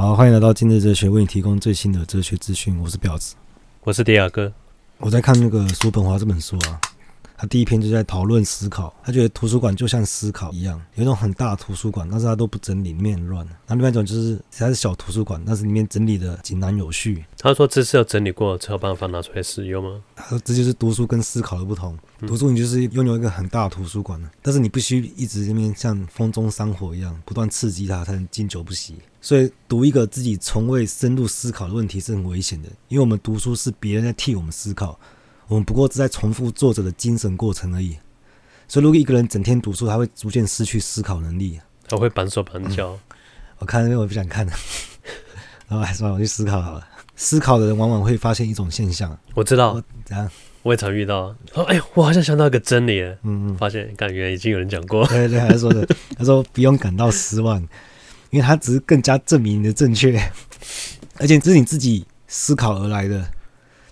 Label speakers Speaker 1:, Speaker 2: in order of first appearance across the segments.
Speaker 1: 好，欢迎来到今日哲学，为你提供最新的哲学资讯。我是婊子，
Speaker 2: 我是迪亚哥。
Speaker 1: 我在看那个叔本华这本书啊。他第一篇就在讨论思考，他觉得图书馆就像思考一样，有一种很大的图书馆，但是他都不整理，里面很乱。那另外一种就是它是小图书馆，但是里面整理的井然有序。
Speaker 2: 他说这是要整理过才有办法拿出来使用吗？
Speaker 1: 他说这就是读书跟思考的不同。读书你就是拥有一个很大的图书馆，但是你必须一直这边像风中山火一样，不断刺激它才能经久不息。所以读一个自己从未深入思考的问题是很危险的，因为我们读书是别人在替我们思考。我们不过是在重复作者的精神过程而已，所以如果一个人整天读书，他会逐渐失去思考能力，
Speaker 2: 他会板手板脚。
Speaker 1: 我看因为我不想看了，然后还是让我去思考好了。思考的人往往会发现一种现象，
Speaker 2: 我知道
Speaker 1: 怎样？
Speaker 2: 我也常遇到。哦，哎，我好像想到一个真理，
Speaker 1: 嗯嗯，
Speaker 2: 发现感觉已经有人讲过。
Speaker 1: 对对，还是说的，他说不用感到失望，因为他只是更加证明你的正确，而且这是你自己思考而来的。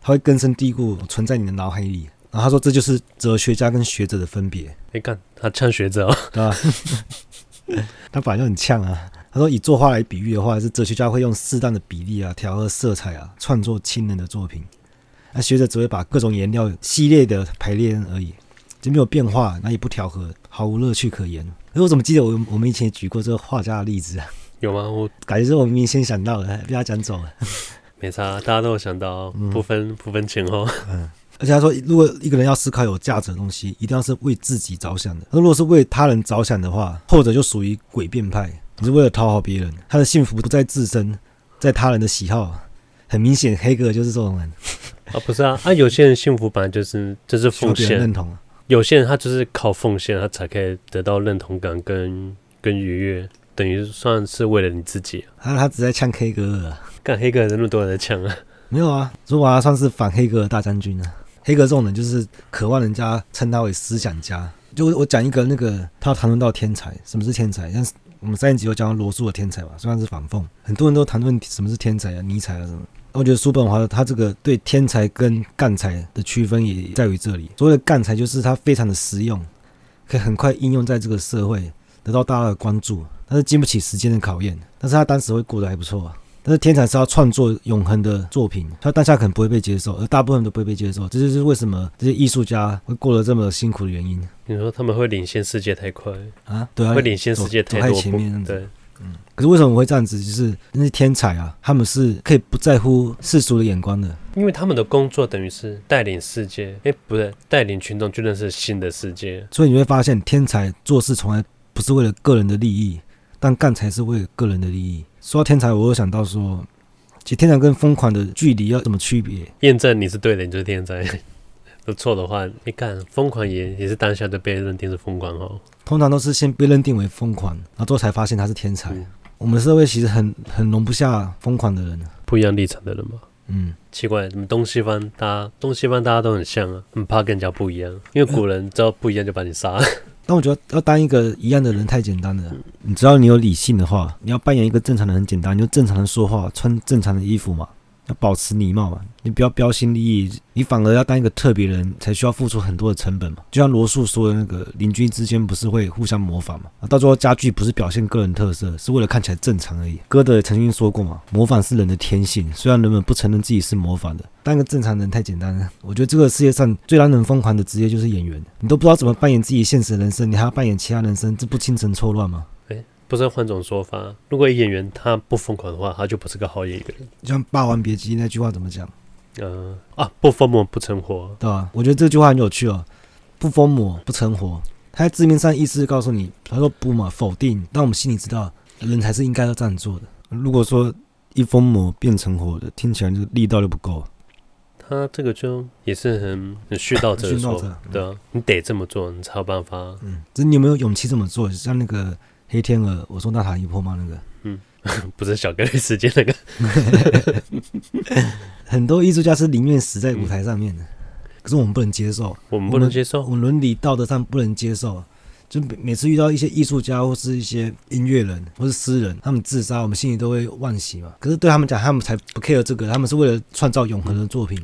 Speaker 1: 它会根深蒂固存在你的脑海里，然后他说这就是哲学家跟学者的分别。
Speaker 2: 你看他呛学者，哦，
Speaker 1: 对吧？他本来就很呛啊。他说以作画来比喻的话，是哲学家会用适当的比例啊，调和色彩啊，创作亲人的作品。那学者只会把各种颜料系列的排列而已，就没有变化，那也不调和，毫无乐趣可言。哎，我怎么记得我我们以前也举过这个画家的例子啊？
Speaker 2: 有吗？我
Speaker 1: 感觉是我明明先想到的，被他讲走了。
Speaker 2: 没差，大家都有想到，不分、嗯、不分前后。
Speaker 1: 嗯，而且他说，如果一个人要思考有价值的东西，一定要是为自己着想的。那如果是为他人着想的话，后者就属于诡辩派。你是为了讨好别人，他的幸福不在自身，在他人的喜好。很明显，黑哥就是这种人。
Speaker 2: 啊，不是啊，啊，有些人幸福本来就是就是奉献
Speaker 1: 认同。
Speaker 2: 有些人他就是靠奉献，他才可以得到认同感跟跟愉悦，等于算是为了你自己。
Speaker 1: 他他只在呛黑格尔。
Speaker 2: 干黑格尔那么多人在呛啊？
Speaker 1: 没有啊，说我算是反黑格尔大将军啊。黑格尔这种人就是渴望人家称他为思想家。就我讲一个那个，他谈论到天才，什么是天才？像我们上一集有讲到罗素的天才吧，算是反讽。很多人都谈论什么是天才啊，尼采啊什么。我觉得叔本华他这个对天才跟干才的区分也在于这里。所谓的干才就是他非常的实用，可以很快应用在这个社会，得到大家的关注，但是经不起时间的考验。但是他当时会过得还不错啊。但是天才是要创作永恒的作品，他当下可能不会被接受，而大部分都不会被接受，这就是为什么这些艺术家会过得这么辛苦的原因。
Speaker 2: 你说他们会领先世界太快
Speaker 1: 啊？对啊，
Speaker 2: 会领先世界太
Speaker 1: 前面。
Speaker 2: 对，
Speaker 1: 嗯。可是为什么我会这样子？就是那些天才啊，他们是可以不在乎世俗的眼光的，
Speaker 2: 因为他们的工作等于是带领世界，哎，不对，带领群众去认识新的世界。
Speaker 1: 所以你会发现，天才做事从来不是为了个人的利益，但干才是为了个人的利益。说到天才，我又想到说，其实天才跟疯狂的距离要怎么区别？
Speaker 2: 验证你是对的，你就是天才；都错的话，你看疯狂也也是当下就被认定是疯狂哦。
Speaker 1: 通常都是先被认定为疯狂，然后之后才发现他是天才。嗯、我们社会其实很很容不下疯狂的人，
Speaker 2: 不一样立场的人嘛。
Speaker 1: 嗯，
Speaker 2: 奇怪，你们东西方大家东西方大家都很像啊，很怕跟人家不一样，因为古人知道不一样就把你杀了。
Speaker 1: 但我觉得要当一个一样的人太简单了。你只要你有理性的话，你要扮演一个正常的很简单，你就正常的说话，穿正常的衣服嘛。要保持礼貌嘛，你不要标新立异，你反而要当一个特别人，才需要付出很多的成本嘛。就像罗素说的那个邻居之间不是会互相模仿嘛？啊，到最后家具不是表现个人特色，是为了看起来正常而已。歌德也曾经说过嘛，模仿是人的天性，虽然人们不承认自己是模仿的。当一个正常人太简单了。我觉得这个世界上最让人疯狂的职业就是演员，你都不知道怎么扮演自己现实人生，你还要扮演其他人生，这不精神错乱吗？
Speaker 2: 不是换种说法，如果演员他不疯狂的话，他就不是个好演员。
Speaker 1: 像《霸王别姬》那句话怎么讲？
Speaker 2: 呃啊，不疯魔不成活，
Speaker 1: 对吧？我觉得这句话很有趣哦。不疯魔不成活，他在字面上意思告诉你，他说不嘛，否定，但我们心里知道，人才是应该要这样做的。如果说一疯魔变成活的，听起来就力道就不够。
Speaker 2: 他这个就也是很很絮叨者说，对啊，你得这么做，你才有办法。
Speaker 1: 嗯，这你有没有勇气这么做？像那个。黑天鹅，我说娜塔莉波吗？那个，
Speaker 2: 嗯，不是小格雷时间那个，
Speaker 1: 很多艺术家是宁愿死在舞台上面的，嗯、可是我们不能接受，
Speaker 2: 我们不能接受，
Speaker 1: 我们伦理道德上不能接受，就每每次遇到一些艺术家或是一些音乐人或是诗人，他们自杀，我们心里都会惋惜嘛。可是对他们讲，他们才不 care 这个，他们是为了创造永恒的作品。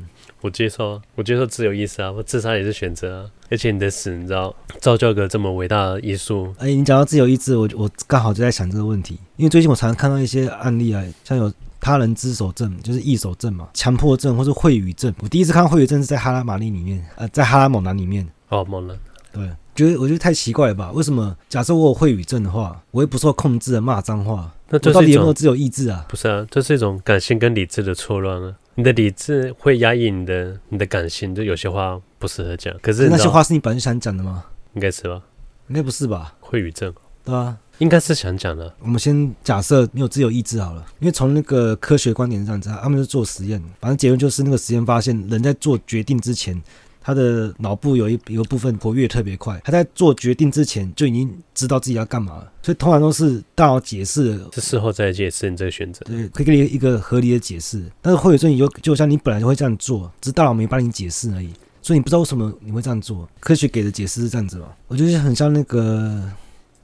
Speaker 2: 我接受，我接受自由意志啊，我自杀也是选择啊。而且你的死，你知道，造就一个这么伟大的艺术。
Speaker 1: 哎，你讲到自由意志，我我刚好就在想这个问题，因为最近我常常看到一些案例啊，像有他人之手症，就是异手症嘛，强迫症或是秽语症。我第一次看到秽语症是在哈拉玛丽里面，呃，在哈拉猛男里面。
Speaker 2: 哦，猛男。
Speaker 1: 对，觉得我觉得太奇怪了吧？为什么假设我有秽语症的话，我会不受控制的骂脏话？那到底有没有自由意志啊？
Speaker 2: 不是啊，这是一种感性跟理智的错乱啊。你的理智会压抑你的你的感性，就有些话不适合讲。可是
Speaker 1: 那些话是你本来想讲的吗？
Speaker 2: 应该是吧？
Speaker 1: 应该不是吧？
Speaker 2: 会语症，
Speaker 1: 对啊，
Speaker 2: 应该是想讲的。
Speaker 1: 我们先假设你有自由意志好了，因为从那个科学观点上讲，他们是做实验，反正结论就是那个实验发现，人在做决定之前。他的脑部有一一部分活跃特别快，他在做决定之前就已经知道自己要干嘛了，所以通常都是大脑解释，
Speaker 2: 是事后再解释你这个选择，
Speaker 1: 对，可以给你一个合理的解释。但是秽语症有就像你本来就会这样做，只是大脑没帮你解释而已，所以你不知道为什么你会这样做。科学给的解释是这样子嘛？我觉得很像那个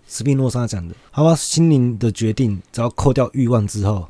Speaker 1: 斯宾诺莎讲的，好吧，心灵的决定只要扣掉欲望之后，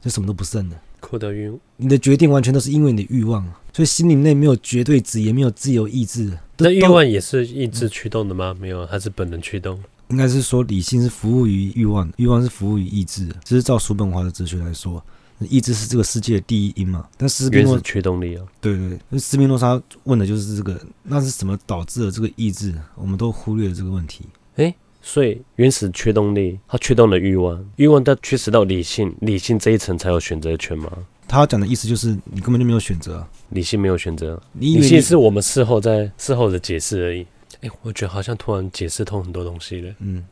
Speaker 1: 就什么都不剩了。
Speaker 2: 扣掉欲，
Speaker 1: 你的决定完全都是因为你的欲望。所以心灵内没有绝对值，也没有自由意志。
Speaker 2: 那欲望也是意志驱动的吗？没有，它是本能驱动。
Speaker 1: 应该是说理性是服务于欲望，欲望是服务于意志。这是照叔本华的哲学来说，意志是这个世界的第一因嘛。但斯宾诺
Speaker 2: 驱动力啊，
Speaker 1: 对对，那斯宾诺莎问的就是这个，那是什么导致了这个意志？我们都忽略了这个问题。
Speaker 2: 诶，所以原始驱动力它驱动了欲望，欲望它驱使到理性，理性这一层才有选择权吗？
Speaker 1: 他讲的意思就是你根本就没有选择，
Speaker 2: 理性没有选择，理性是我们事后在事后的解释而已。哎、欸，我觉得好像突然解释通很多东西了。
Speaker 1: 嗯，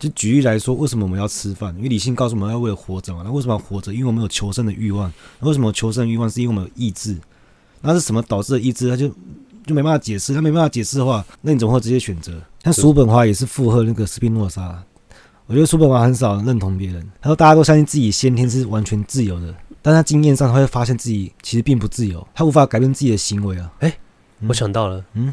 Speaker 1: 就举例来说，为什么我们要吃饭？因为理性告诉我们要为了活着嘛。那为什么要活着？因为我们有求生的欲望。那为什么求生欲望？是因为我们有意志。那是什么导致的意志？他就就没办法解释。他没办法解释的话，那你怎么会直接选择？像叔本华也是附和那个斯宾诺莎。我觉得叔本华很少认同别人。他说大家都相信自己先天是完全自由的。但他经验上，他会发现自己其实并不自由，他无法改变自己的行为啊。
Speaker 2: 哎、欸，我想到了，嗯，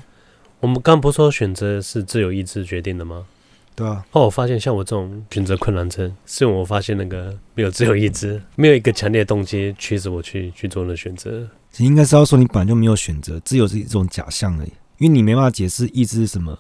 Speaker 2: 我们刚不是说选择是自由意志决定的吗？
Speaker 1: 对啊。
Speaker 2: 后来我发现，像我这种选择困难症，是我发现那个没有自由意志，没有一个强烈的动机驱使我去去做那选
Speaker 1: 择。你应该是要说，你本来就没有选择，自由是一种假象而已，因为你没办法解释意志是什么。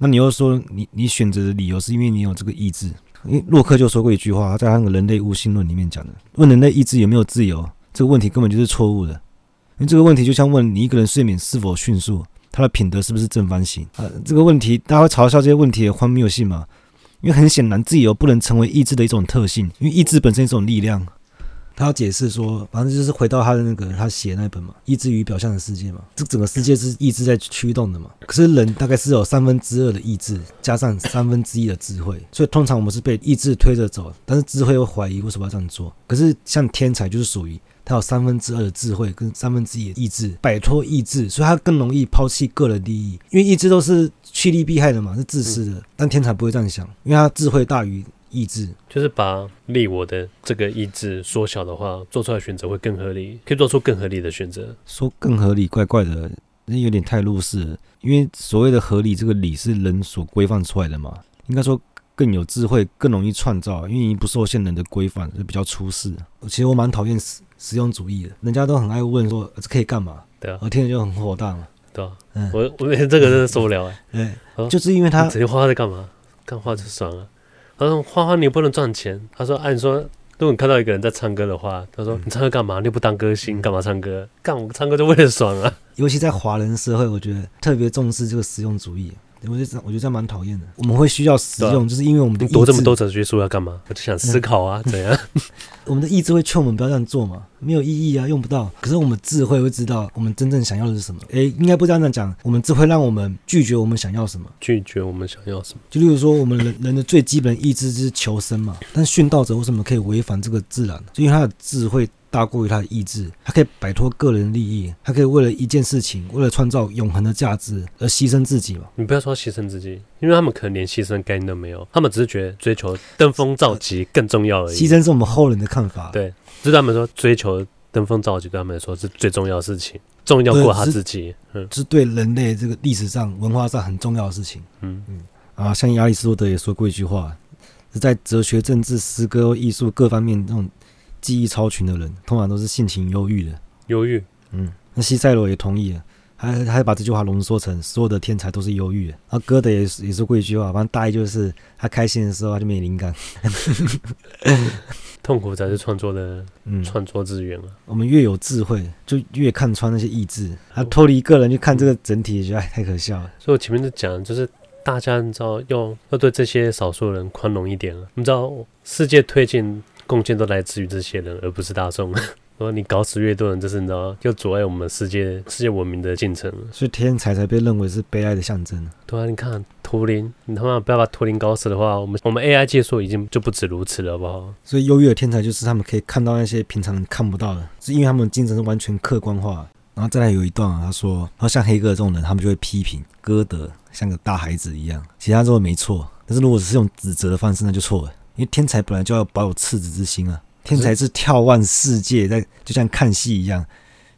Speaker 1: 那你又说你你选择的理由是因为你有这个意志。因为洛克就说过一句话，他在那个《人类悟性论》里面讲的，问人类意志有没有自由，这个问题根本就是错误的。因为这个问题就像问你一个人睡眠是否迅速，他的品德是不是正方形啊？这个问题大家会嘲笑这些问题的荒谬性嘛？因为很显然，自由不能成为意志的一种特性，因为意志本身一种力量。他要解释说，反正就是回到他的那个他写那本嘛，《意志与表象的世界》嘛，这整个世界是意志在驱动的嘛。可是人大概是有三分之二的意志，加上三分之一的智慧，所以通常我们是被意志推着走，但是智慧又怀疑为什么要这样做。可是像天才就是属于他有三分之二的智慧跟三分之一的意志，摆脱意志，所以他更容易抛弃个人利益，因为意志都是趋利避害的嘛，是自私的。但天才不会这样想，因为他智慧大于。意志
Speaker 2: 就是把利我的这个意志缩小的话，做出来选择会更合理，可以做出更合理的选择。
Speaker 1: 说更合理，怪怪的，那有点太入世了。因为所谓的合理，这个理是人所规范出来的嘛。应该说更有智慧，更容易创造，因为不受限人的规范，就比较出世。其实我蛮讨厌实实用主义的，人家都很爱问说这可以干嘛？对啊，我听着就很火大嘛。
Speaker 2: 对啊，嗯，我我这个真的受不了哎、欸。
Speaker 1: 对，就是因为他
Speaker 2: 整天画画在干嘛？干画就爽了。他说：“花花你又不能赚钱。”他说：“按说，如果你看到一个人在唱歌的话，他说你唱歌干嘛？你又不当歌星，干嘛唱歌？干我唱歌就为了爽啊！
Speaker 1: 尤其在华人社会，我觉得特别重视这个实用主义。”我觉得我觉得这样蛮讨厌的。我们会需要使用，就是因为我们的
Speaker 2: 读这么多哲学书要干嘛？我就想思考啊，怎样？
Speaker 1: 我们的意志会劝我们不要这样做嘛？没有意义啊，用不到。可是我们智慧会知道我们真正想要的是什么。诶，应该不这样讲。我们智慧让我们拒绝我们想要什么？
Speaker 2: 拒绝我们想要什么？
Speaker 1: 就例如说，我们人人的最基本意志就是求生嘛。但殉道者为什么可以违反这个自然？就因为他的智慧。大过于他的意志，他可以摆脱个人利益，他可以为了一件事情，为了创造永恒的价值而牺牲自己嘛？
Speaker 2: 你不要说牺牲自己，因为他们可能连牺牲概念都没有，他们只是觉得追求登峰造极更重要而已。
Speaker 1: 牺牲是我们后人的看法，
Speaker 2: 对，就是他们说追求登峰造极对他们来说是最重要的事情，重要过他自己，
Speaker 1: 嗯，是对人类这个历史上文化上很重要的事情，嗯嗯。啊，像亚里士多德也说过一句话，是在哲学、政治、诗歌、艺术各方面，这种技艺超群的人，通常都是性情忧郁的。
Speaker 2: 忧郁，
Speaker 1: 嗯，那西塞罗也同意了，还还把这句话浓缩成所有的天才都是忧郁的。啊，歌德也也是过一句话，反正大意就是他开心的时候他就没灵感。
Speaker 2: 痛苦才是创作的创作资源啊、嗯！
Speaker 1: 我们越有智慧，就越看穿那些意志。他脱离个人去看这个整体，觉得 太可笑了。
Speaker 2: 所以我前面就讲，就是大家你知道，要要对这些少数人宽容一点了。你知道，世界推进贡献都来自于这些人，而不是大众。说你搞死越多人，就是你知道，就阻碍我们世界世界文明的进程。
Speaker 1: 所以天才才被认为是悲哀的象征。
Speaker 2: 对啊，你看图灵，你他妈不要把图灵搞死的话，我们我们 AI 技术已经就不止如此了，好不好？
Speaker 1: 所以优越的天才就是他们可以看到那些平常人看不到的，是因为他们精神是完全客观化。然后再来有一段啊，他说，然后像黑格尔这种人，他们就会批评歌德像个大孩子一样。其他说的没错，但是如果只是用指责的方式，那就错了。因为天才本来就要保有赤子之心啊。天才是眺望世界，在就像看戏一样，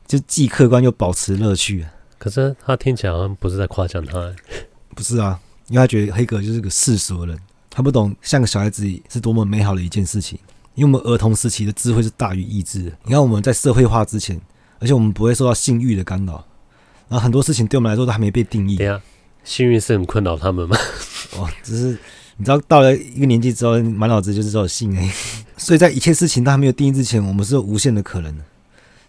Speaker 1: 就既客观又保持乐趣。
Speaker 2: 可是他听起来好像不是在夸奖他，
Speaker 1: 不是啊？因为他觉得黑格就是个世俗的人，他不懂像个小孩子是多么美好的一件事情。因为我们儿童时期的智慧是大于意志的。你看我们在社会化之前，而且我们不会受到性欲的干扰，然后很多事情对我们来说都还没被定义。
Speaker 2: 对啊，性欲是很困扰他们吗？
Speaker 1: 哦，只是。你知道到了一个年纪之后，满脑子就是这种性哎，所以在一切事情都还没有定义之前，我们是有无限的可能的。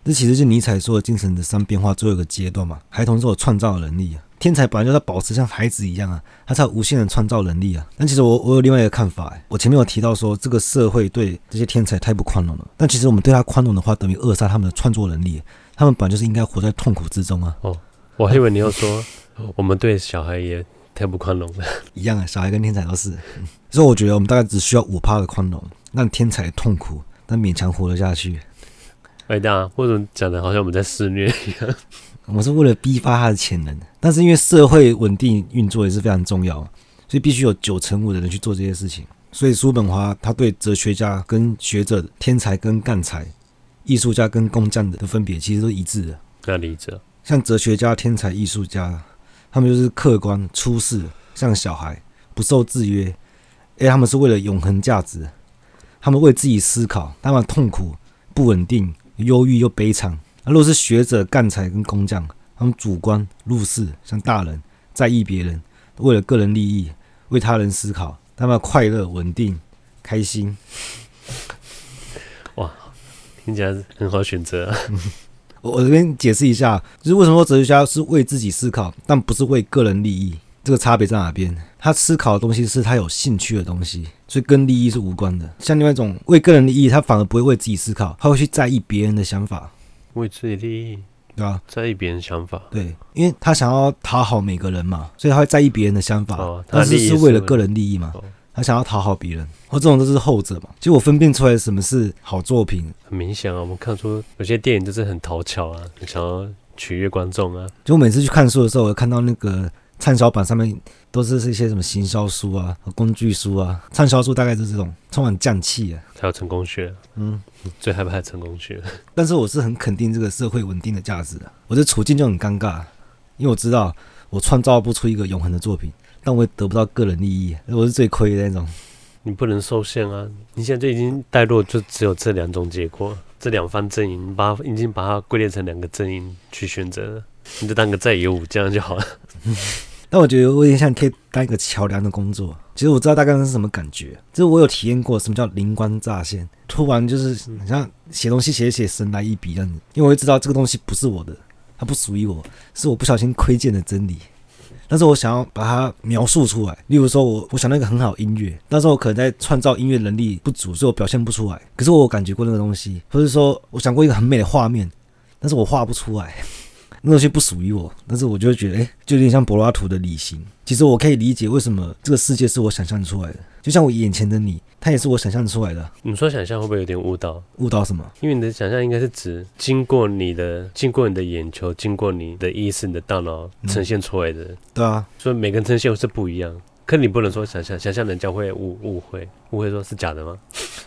Speaker 1: 这其实是尼采说的精神的三变化最后一个阶段嘛。孩童是有创造能力啊，天才本来就要保持像孩子一样啊，他才有无限的创造能力啊。但其实我我有另外一个看法哎，我前面有提到说这个社会对这些天才太不宽容了，但其实我们对他宽容的话，等于扼杀他们的创作能力。他们本来就是应该活在痛苦之中啊。
Speaker 2: 哦，我还以为你要说我们对小孩也。太不宽容了，
Speaker 1: 一样啊，小孩跟天才都是。所以我觉得我们大概只需要五趴的宽容，让天才痛苦，但勉强活得下去。
Speaker 2: 哎大，为什么讲的好像我们在肆虐一样？
Speaker 1: 我们是为了逼发他的潜能，但是因为社会稳定运作也是非常重要，所以必须有九成五的人去做这些事情。所以叔本华他对哲学家跟学者、天才跟干才、艺术家跟工匠的分别，其实都一致的。
Speaker 2: 那理解。
Speaker 1: 像哲学家、天才、艺术家。他们就是客观出世，像小孩，不受制约。哎，他们是为了永恒价值，他们为自己思考，他们痛苦、不稳定、忧郁又悲惨。而如果是学者、干才跟工匠，他们主观入世，像大人，在意别人，为了个人利益，为他人思考，他们快乐、稳定、开心。
Speaker 2: 哇，听起来很好选择啊。
Speaker 1: 我我这边解释一下，就是为什么说哲学家是为自己思考，但不是为个人利益，这个差别在哪边？他思考的东西是他有兴趣的东西，所以跟利益是无关的。像另外一种为个人利益，他反而不会为自己思考，他会去在意别人的想法，
Speaker 2: 为自己利益，
Speaker 1: 对吧？
Speaker 2: 在意别人想法，
Speaker 1: 对，因为他想要讨好每个人嘛，所以他会在意别人的想法，哦、但是是为了个人利益嘛。哦他想要讨好别人，或这种都是后者嘛。其实我分辨出来什么是好作品，
Speaker 2: 很明显啊。我们看出有些电影就是很讨巧啊，很想要取悦观众啊。
Speaker 1: 就我每次去看书的时候，我看到那个畅销榜上面都是一些什么行销书啊、工具书啊。畅销书大概就是这种充满匠气啊，
Speaker 2: 还有成功学。嗯，最害怕成功学。
Speaker 1: 但是我是很肯定这个社会稳定的价值的。我的处境就很尴尬，因为我知道我创造不出一个永恒的作品。但我也得不到个人利益，我是最亏的那种。
Speaker 2: 你不能受限啊！你现在就已经带入，就只有这两种结果，这两方阵营，把已经把它归类成两个阵营去选择了，你就当个在野武将就好了。
Speaker 1: 但我觉得我有点像可以当一个桥梁的工作。其实我知道大概是什么感觉，就是我有体验过什么叫灵光乍现，突然就是像写东西写写神来一笔这样子，因为我会知道这个东西不是我的，它不属于我，是我不小心窥见的真理。但是我想要把它描述出来，例如说我我想到一个很好音乐，但是我可能在创造音乐能力不足，所以我表现不出来。可是我感觉过那个东西，或者说我想过一个很美的画面，但是我画不出来，那东西不属于我。但是我就会觉得，哎，就有点像柏拉图的理性。其实我可以理解为什么这个世界是我想象出来的，就像我眼前的你，它也是我想象出来的。
Speaker 2: 你说想象会不会有点误导？
Speaker 1: 误导什么？
Speaker 2: 因为你的想象应该是指经过你的、经过你的眼球、经过你的意识、你的大脑呈现出来的。嗯、
Speaker 1: 对啊，
Speaker 2: 所以每个人呈现是不一样。可你不能说想象，想象人家会误误会，误会说是假的吗？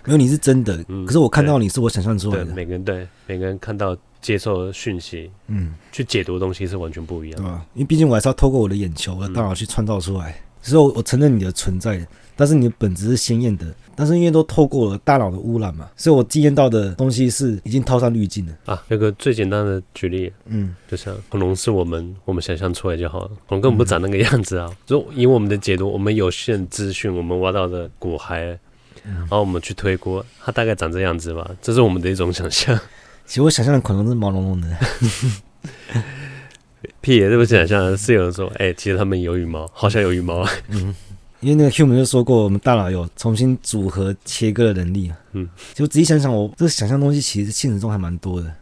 Speaker 1: 没有，你是真的。嗯、可是我看到你是我想象出来的。
Speaker 2: 每个人对每个人看到。接受讯息，嗯，去解读的东西是完全不一样的，
Speaker 1: 对吧？因为毕竟我还是要透过我的眼球、我的大脑去创造出来，所以我我承认你的存在，但是你的本质是鲜艳的。但是因为都透过了大脑的污染嘛，所以我经验到的东西是已经套上滤镜了
Speaker 2: 啊。那个最简单的举例，嗯，就像恐龙是我们我们想象出来就好了，恐龙根本不长那个样子啊。就、嗯、以我们的解读，我们有限资讯，我们挖到的骨骸，然后我们去推估，它大概长这样子吧，这是我们的一种想象。
Speaker 1: 其实我想象的恐龙是毛茸茸的，
Speaker 2: 屁也这么想象，是有人说，哎、欸，其实他们有羽毛，好像有羽毛啊。嗯。
Speaker 1: 因为那个 Hume 就说过，我们大脑有重新组合切割的能力。嗯，就仔细想想，我这个想象东西其实现实中还蛮多的，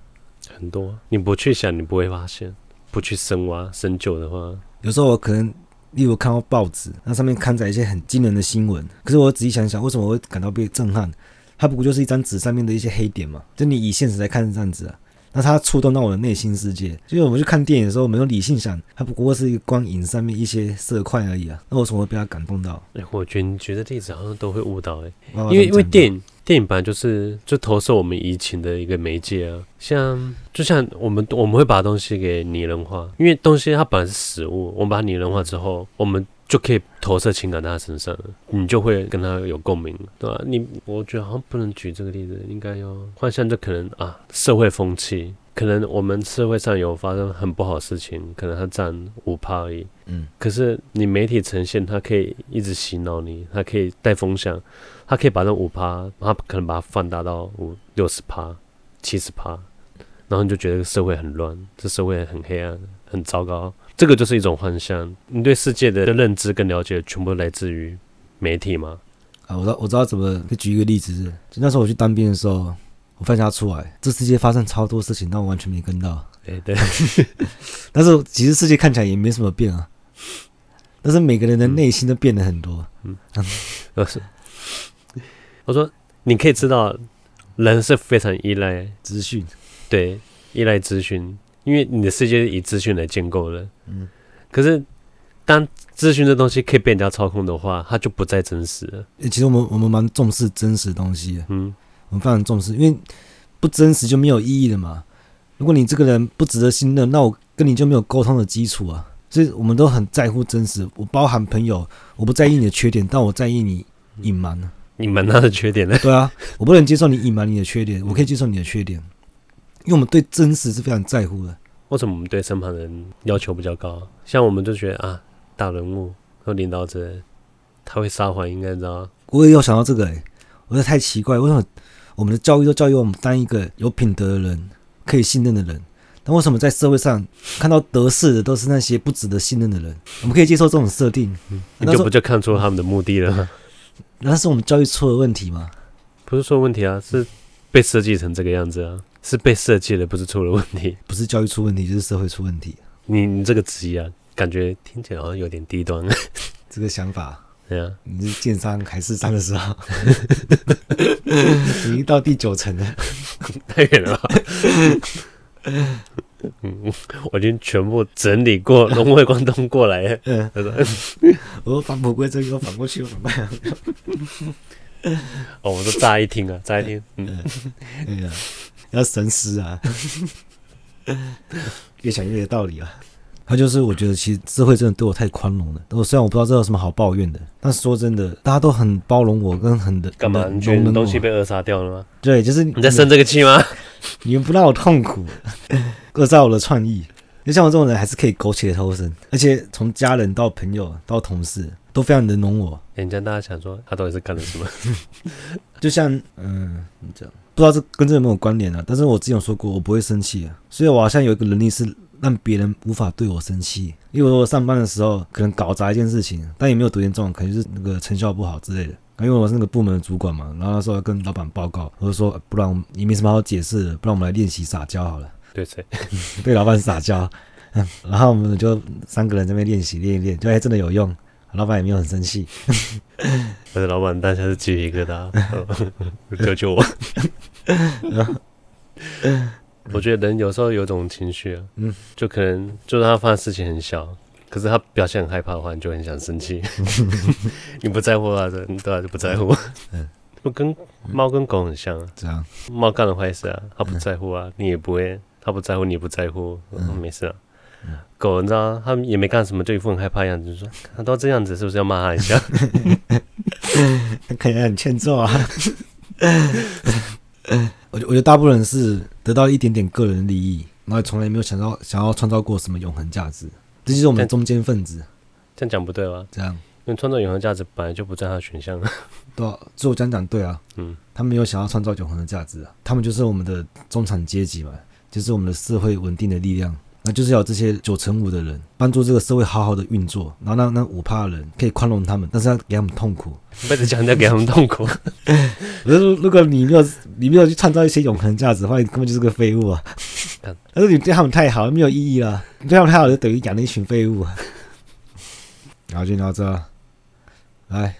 Speaker 2: 很多。你不去想，你不会发现；不去深挖深究的话，
Speaker 1: 有时候我可能，例如看到报纸，那上面刊载一些很惊人的新闻，可是我仔细想想，为什么我会感到被震撼？它不过就是一张纸上面的一些黑点嘛？就你以现实来看是这样子啊。那它触动到我的内心世界，就是我们去看电影的时候，我们用理性想，它不过是一个光影上面一些色块而已啊。那我怎么会被它感动到？
Speaker 2: 哎、欸，我觉得你举的例子好像都会误导哎，因为因为电影电影本来就是就投射我们移情的一个媒介啊，像就像我们我们会把东西给拟人化，因为东西它本来是实物，我们把它拟人化之后，我们。就可以投射情感在他身上了，你就会跟他有共鸣，对吧？你我觉得好像不能举这个例子，应该要换像就可能啊，社会风气，可能我们社会上有发生很不好的事情，可能他占五趴而已，嗯，可是你媒体呈现，它可以一直洗脑你，它可以带风向，它可以把那五趴，它可能把它放大到五六十趴、七十趴，然后你就觉得这个社会很乱，这社会很黑暗，很糟糕。这个就是一种幻象，你对世界的认知跟了解，全部来自于媒体吗？
Speaker 1: 啊，我知道，我知道怎么。可以举一个例子，就那时候我去当兵的时候，我发现他出来，这世界发生超多事情，但我完全没跟到。
Speaker 2: 对对。
Speaker 1: 但是其实世界看起来也没什么变啊，但是每个人的内心都变了很多。嗯，
Speaker 2: 嗯是。我说，你可以知道，人是非常依赖
Speaker 1: 资讯，
Speaker 2: 对，依赖资讯。因为你的世界以资讯来建构的，嗯，可是当资讯这东西可以被人家操控的话，它就不再真实了。
Speaker 1: 其实我们我们蛮重视真实的东西的，嗯，我们非常重视，因为不真实就没有意义了嘛。如果你这个人不值得信任，那我跟你就没有沟通的基础啊。所以我们都很在乎真实。我包含朋友，我不在意你的缺点，但我在意你隐瞒了，
Speaker 2: 隐瞒他的缺点呢？
Speaker 1: 对啊，我不能接受你隐瞒你的缺点，我可以接受你的缺点。因为我们对真实是非常在乎的。
Speaker 2: 为什么我们对身旁人要求比较高？像我们就觉得啊，大人物和领导者他会撒谎，应该知道。
Speaker 1: 我也有想到这个、我觉得太奇怪，为什么我们的教育都教育我们当一个有品德的人，可以信任的人？但为什么在社会上看到得势的都是那些不值得信任的人？我们可以接受这种设定，
Speaker 2: 嗯、你就不就看出他们的目的了吗？
Speaker 1: 那是我们教育出了问题吗？
Speaker 2: 不是说问题啊，是被设计成这个样子啊。是被设计的，不是出了问题，
Speaker 1: 不是教育出问题，就是社会出问题。
Speaker 2: 你你这个职业啊，感觉听起来好像有点低端。
Speaker 1: 这个想法，
Speaker 2: 对啊，
Speaker 1: 你是建商还是商的时候，已经到第九层了，
Speaker 2: 太远了吧。嗯，我已经全部整理过，融会贯通过来。嗯，
Speaker 1: 我说返璞归真，又反过去，又反过来。
Speaker 2: 哦，我说乍一听啊，乍一听，嗯，
Speaker 1: 对呀。要深思啊，越想越有道理啊。他就是我觉得，其实智慧真的对我太宽容了。我虽然我不知道这有什么好抱怨的，但是说真的，大家都很包容我，跟很的
Speaker 2: 干嘛？你觉得东西被扼杀掉了吗？
Speaker 1: 对，就是
Speaker 2: 你在生这个气吗？
Speaker 1: 你们 不让我痛苦，扼杀我的创意。就像我这种人，还是可以苟且偷生，而且从家人到朋友到同事都非常能容我。
Speaker 2: 人家大家想说，他到底是干了什么？
Speaker 1: 就像嗯，你这样。不知道这跟这有没有关联啊？但是我之前有说过，我不会生气啊，所以我好像有一个能力是让别人无法对我生气。因为我上班的时候可能搞砸一件事情，但也没有多严重，可能就是那个成效不好之类的。因为我是那个部门的主管嘛，然后那时候要跟老板报告，我就说不然你没什么好解释的，不然我们来练习撒娇好了。
Speaker 2: 对谁？
Speaker 1: 对 老板撒娇。然后我们就三个人在那边练习练一练，就还真的有用。老板也没有很生气，
Speaker 2: 但是老板当下是鸡皮疙瘩，救救我！我觉得人有时候有种情绪啊，嗯，就可能就是他发生事情很小，可是他表现很害怕的话，你就很想生气。你不在乎啊，对啊，就不在乎。嗯，不跟猫跟狗很像啊，这样。猫干了坏事啊，它不在乎啊，你也不会，它不在乎，你也不在乎，嗯，没事啊。狗，你知道，他们也没干什么，就一副很害怕样子，就说他都这样子，是不是要骂他一下？
Speaker 1: 看起来很欠揍啊！我觉我觉得大部分人是得到一点点个人利益，然后从来没有想到想要创造过什么永恒价值，这就是我们的中间分子。
Speaker 2: 这样讲不对吗？
Speaker 1: 这样，因
Speaker 2: 为创造永恒价值本来就不在他的选项。
Speaker 1: 对啊，所以我这样讲对啊。嗯，他们没有想要创造永恒的价值啊，他们就是我们的中产阶级嘛，就是我们的社会稳定的力量。那就是要这些九成五的人帮助这个社会好好的运作，然后让那五趴的人可以宽容他们，但是要给他们痛苦。
Speaker 2: 不是讲要给他们痛苦。
Speaker 1: 我就说，如果你没有你没有去创造一些永恒价值的话，你根本就是个废物啊！但是你对他们太好，没有意义了。你对他们太好，就等于养了一群废物。然后就聊到这，来。